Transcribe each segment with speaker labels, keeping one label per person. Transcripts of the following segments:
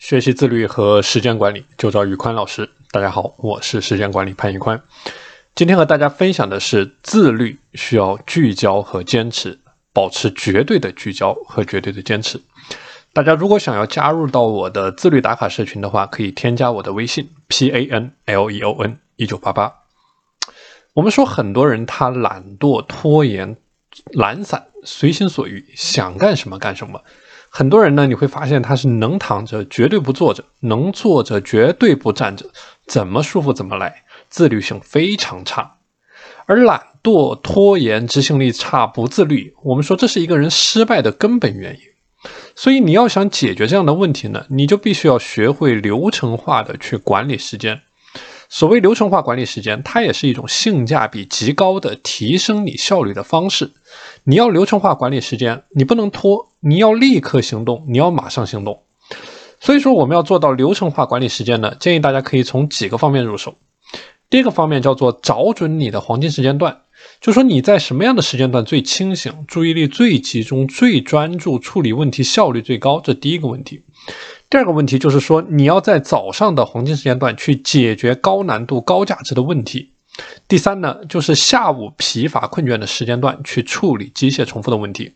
Speaker 1: 学习自律和时间管理，就找宇宽老师。大家好，我是时间管理潘宇宽。今天和大家分享的是，自律需要聚焦和坚持，保持绝对的聚焦和绝对的坚持。大家如果想要加入到我的自律打卡社群的话，可以添加我的微信 p a n l e o n 一九八八。我们说很多人他懒惰、拖延、懒散、随心所欲，想干什么干什么。很多人呢，你会发现他是能躺着绝对不坐着，能坐着绝对不站着，怎么舒服怎么来，自律性非常差。而懒惰、拖延、执行力差、不自律，我们说这是一个人失败的根本原因。所以你要想解决这样的问题呢，你就必须要学会流程化的去管理时间。所谓流程化管理时间，它也是一种性价比极高的提升你效率的方式。你要流程化管理时间，你不能拖，你要立刻行动，你要马上行动。所以说，我们要做到流程化管理时间呢，建议大家可以从几个方面入手。第一个方面叫做找准你的黄金时间段，就说你在什么样的时间段最清醒，注意力最集中，最专注，处理问题效率最高，这第一个问题。第二个问题就是说，你要在早上的黄金时间段去解决高难度、高价值的问题。第三呢，就是下午疲乏困倦的时间段去处理机械重复的问题。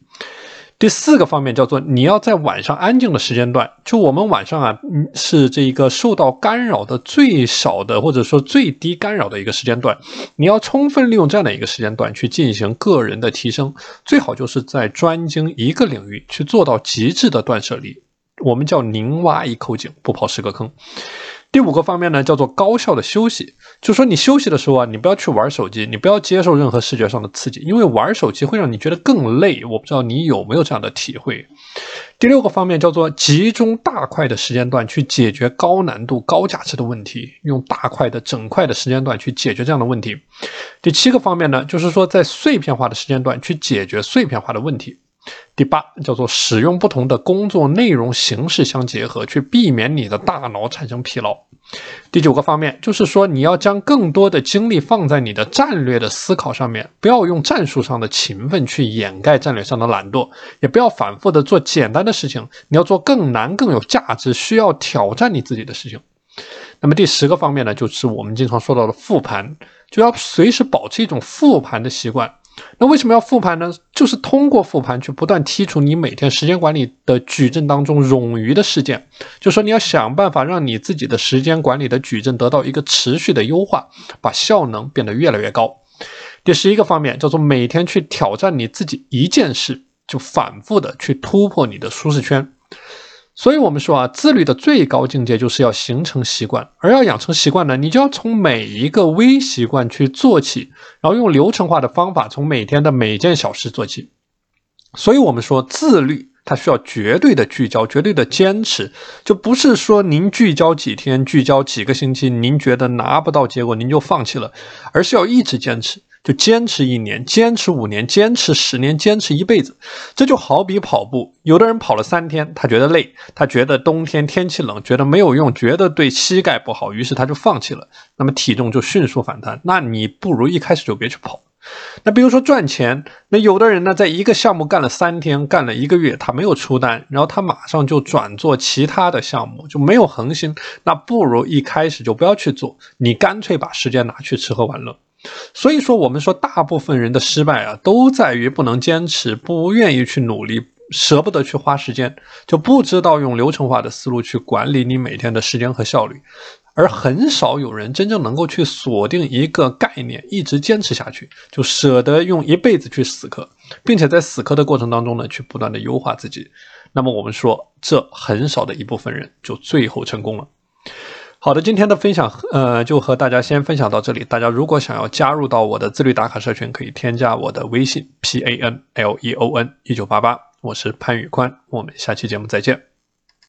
Speaker 1: 第四个方面叫做，你要在晚上安静的时间段，就我们晚上啊，嗯，是这一个受到干扰的最少的，或者说最低干扰的一个时间段，你要充分利用这样的一个时间段去进行个人的提升，最好就是在专精一个领域去做到极致的断舍离。我们叫宁挖一口井，不刨十个坑。第五个方面呢，叫做高效的休息。就是说你休息的时候啊，你不要去玩手机，你不要接受任何视觉上的刺激，因为玩手机会让你觉得更累。我不知道你有没有这样的体会。第六个方面叫做集中大块的时间段去解决高难度、高价值的问题，用大块的整块的时间段去解决这样的问题。第七个方面呢，就是说在碎片化的时间段去解决碎片化的问题。第八叫做使用不同的工作内容形式相结合，去避免你的大脑产生疲劳。第九个方面就是说，你要将更多的精力放在你的战略的思考上面，不要用战术上的勤奋去掩盖战略上的懒惰，也不要反复的做简单的事情，你要做更难、更有价值、需要挑战你自己的事情。那么第十个方面呢，就是我们经常说到的复盘，就要随时保持一种复盘的习惯。那为什么要复盘呢？就是通过复盘去不断剔除你每天时间管理的矩阵当中冗余的事件，就说你要想办法让你自己的时间管理的矩阵得到一个持续的优化，把效能变得越来越高。第十一个方面叫做每天去挑战你自己一件事，就反复的去突破你的舒适圈。所以，我们说啊，自律的最高境界就是要形成习惯，而要养成习惯呢，你就要从每一个微习惯去做起，然后用流程化的方法，从每天的每件小事做起。所以，我们说自律它需要绝对的聚焦，绝对的坚持，就不是说您聚焦几天，聚焦几个星期，您觉得拿不到结果，您就放弃了，而是要一直坚持。就坚持一年，坚持五年，坚持十年，坚持一辈子。这就好比跑步，有的人跑了三天，他觉得累，他觉得冬天天气冷，觉得没有用，觉得对膝盖不好，于是他就放弃了。那么体重就迅速反弹。那你不如一开始就别去跑。那比如说赚钱，那有的人呢，在一个项目干了三天，干了一个月，他没有出单，然后他马上就转做其他的项目，就没有恒心。那不如一开始就不要去做，你干脆把时间拿去吃喝玩乐。所以说，我们说大部分人的失败啊，都在于不能坚持，不愿意去努力，舍不得去花时间，就不知道用流程化的思路去管理你每天的时间和效率，而很少有人真正能够去锁定一个概念，一直坚持下去，就舍得用一辈子去死磕，并且在死磕的过程当中呢，去不断的优化自己。那么我们说，这很少的一部分人就最后成功了。好的，今天的分享，呃，就和大家先分享到这里。大家如果想要加入到我的自律打卡社群，可以添加我的微信 p a n l e o n 一九八八，我是潘宇宽，我们下期节目再见。